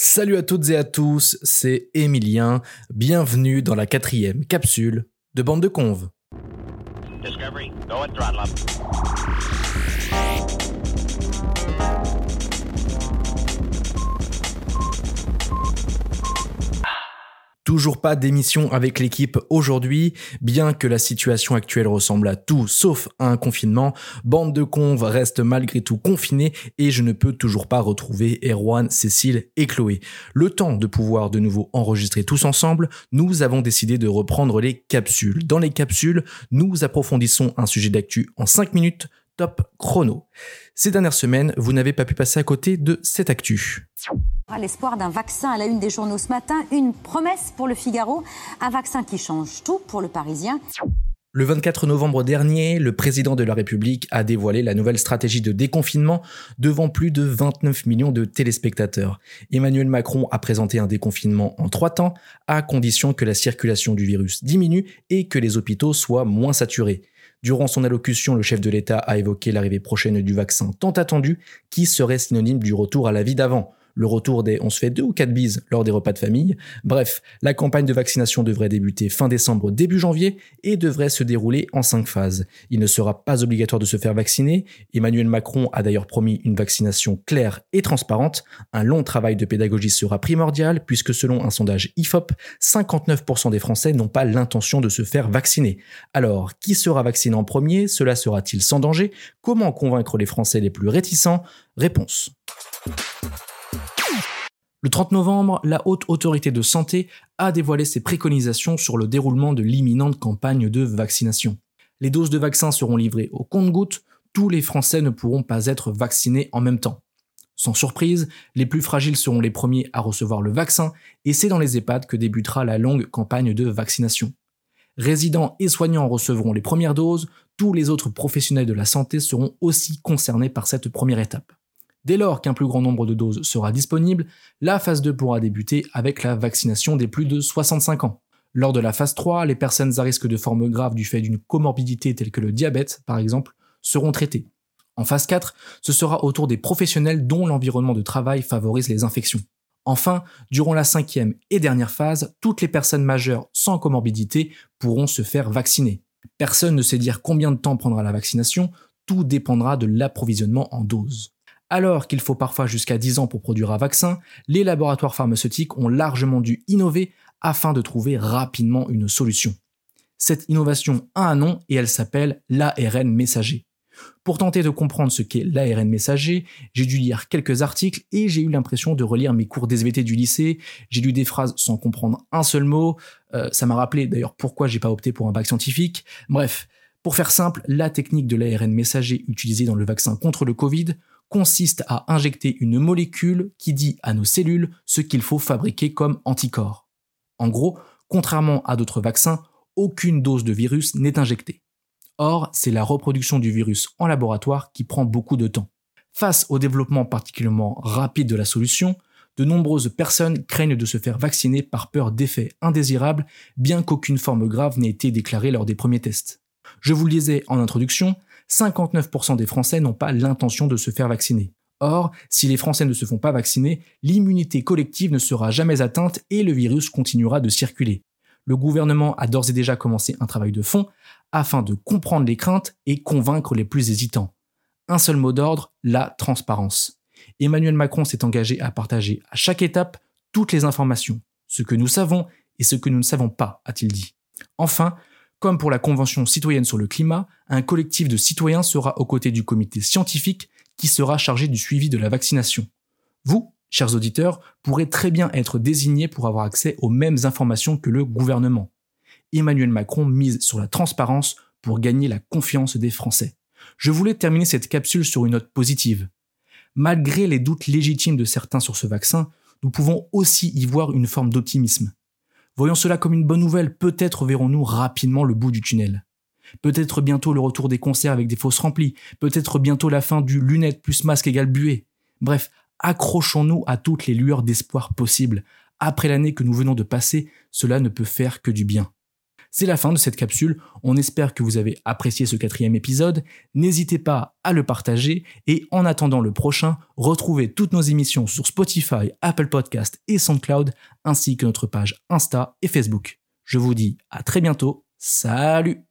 Salut à toutes et à tous, c'est Emilien. Bienvenue dans la quatrième capsule de Bande de Conve. Discovery, go and Toujours pas d'émission avec l'équipe aujourd'hui, bien que la situation actuelle ressemble à tout sauf à un confinement, Bande de Conve reste malgré tout confinée et je ne peux toujours pas retrouver Erwan, Cécile et Chloé. Le temps de pouvoir de nouveau enregistrer tous ensemble, nous avons décidé de reprendre les capsules. Dans les capsules, nous approfondissons un sujet d'actu en 5 minutes, top chrono. Ces dernières semaines, vous n'avez pas pu passer à côté de cette actu. À l'espoir d'un vaccin à la une des journaux ce matin, une promesse pour le Figaro, un vaccin qui change tout pour le Parisien. Le 24 novembre dernier, le président de la République a dévoilé la nouvelle stratégie de déconfinement devant plus de 29 millions de téléspectateurs. Emmanuel Macron a présenté un déconfinement en trois temps, à condition que la circulation du virus diminue et que les hôpitaux soient moins saturés. Durant son allocution, le chef de l'État a évoqué l'arrivée prochaine du vaccin tant attendu, qui serait synonyme du retour à la vie d'avant le retour des on se fait deux ou quatre bises lors des repas de famille. Bref, la campagne de vaccination devrait débuter fin décembre, début janvier et devrait se dérouler en cinq phases. Il ne sera pas obligatoire de se faire vacciner. Emmanuel Macron a d'ailleurs promis une vaccination claire et transparente. Un long travail de pédagogie sera primordial puisque selon un sondage IFOP, 59% des Français n'ont pas l'intention de se faire vacciner. Alors, qui sera vacciné en premier? Cela sera-t-il sans danger? Comment convaincre les Français les plus réticents? Réponse. Le 30 novembre, la Haute Autorité de Santé a dévoilé ses préconisations sur le déroulement de l'imminente campagne de vaccination. Les doses de vaccins seront livrées au compte-gouttes, tous les Français ne pourront pas être vaccinés en même temps. Sans surprise, les plus fragiles seront les premiers à recevoir le vaccin et c'est dans les EHPAD que débutera la longue campagne de vaccination. Résidents et soignants recevront les premières doses, tous les autres professionnels de la santé seront aussi concernés par cette première étape. Dès lors qu'un plus grand nombre de doses sera disponible, la phase 2 pourra débuter avec la vaccination des plus de 65 ans. Lors de la phase 3, les personnes à risque de formes graves du fait d'une comorbidité telle que le diabète, par exemple, seront traitées. En phase 4, ce sera au tour des professionnels dont l'environnement de travail favorise les infections. Enfin, durant la cinquième et dernière phase, toutes les personnes majeures sans comorbidité pourront se faire vacciner. Personne ne sait dire combien de temps prendra la vaccination, tout dépendra de l'approvisionnement en doses. Alors qu'il faut parfois jusqu'à 10 ans pour produire un vaccin, les laboratoires pharmaceutiques ont largement dû innover afin de trouver rapidement une solution. Cette innovation a un nom et elle s'appelle l'ARN messager. Pour tenter de comprendre ce qu'est l'ARN messager, j'ai dû lire quelques articles et j'ai eu l'impression de relire mes cours d'SVT du lycée. J'ai lu des phrases sans comprendre un seul mot. Euh, ça m'a rappelé d'ailleurs pourquoi j'ai pas opté pour un bac scientifique. Bref, pour faire simple, la technique de l'ARN messager utilisée dans le vaccin contre le Covid consiste à injecter une molécule qui dit à nos cellules ce qu'il faut fabriquer comme anticorps. En gros, contrairement à d'autres vaccins, aucune dose de virus n'est injectée. Or, c'est la reproduction du virus en laboratoire qui prend beaucoup de temps. Face au développement particulièrement rapide de la solution, de nombreuses personnes craignent de se faire vacciner par peur d'effets indésirables, bien qu'aucune forme grave n'ait été déclarée lors des premiers tests. Je vous le disais en introduction, 59% des Français n'ont pas l'intention de se faire vacciner. Or, si les Français ne se font pas vacciner, l'immunité collective ne sera jamais atteinte et le virus continuera de circuler. Le gouvernement a d'ores et déjà commencé un travail de fond afin de comprendre les craintes et convaincre les plus hésitants. Un seul mot d'ordre, la transparence. Emmanuel Macron s'est engagé à partager à chaque étape toutes les informations, ce que nous savons et ce que nous ne savons pas, a-t-il dit. Enfin, comme pour la Convention citoyenne sur le climat, un collectif de citoyens sera aux côtés du comité scientifique qui sera chargé du suivi de la vaccination. Vous, chers auditeurs, pourrez très bien être désignés pour avoir accès aux mêmes informations que le gouvernement. Emmanuel Macron mise sur la transparence pour gagner la confiance des Français. Je voulais terminer cette capsule sur une note positive. Malgré les doutes légitimes de certains sur ce vaccin, nous pouvons aussi y voir une forme d'optimisme. Voyons cela comme une bonne nouvelle, peut-être verrons-nous rapidement le bout du tunnel. Peut-être bientôt le retour des concerts avec des fosses remplies, peut-être bientôt la fin du lunette plus masque égale buée. Bref, accrochons-nous à toutes les lueurs d'espoir possibles. Après l'année que nous venons de passer, cela ne peut faire que du bien. C'est la fin de cette capsule. On espère que vous avez apprécié ce quatrième épisode. N'hésitez pas à le partager et en attendant le prochain, retrouvez toutes nos émissions sur Spotify, Apple Podcast et SoundCloud ainsi que notre page Insta et Facebook. Je vous dis à très bientôt. Salut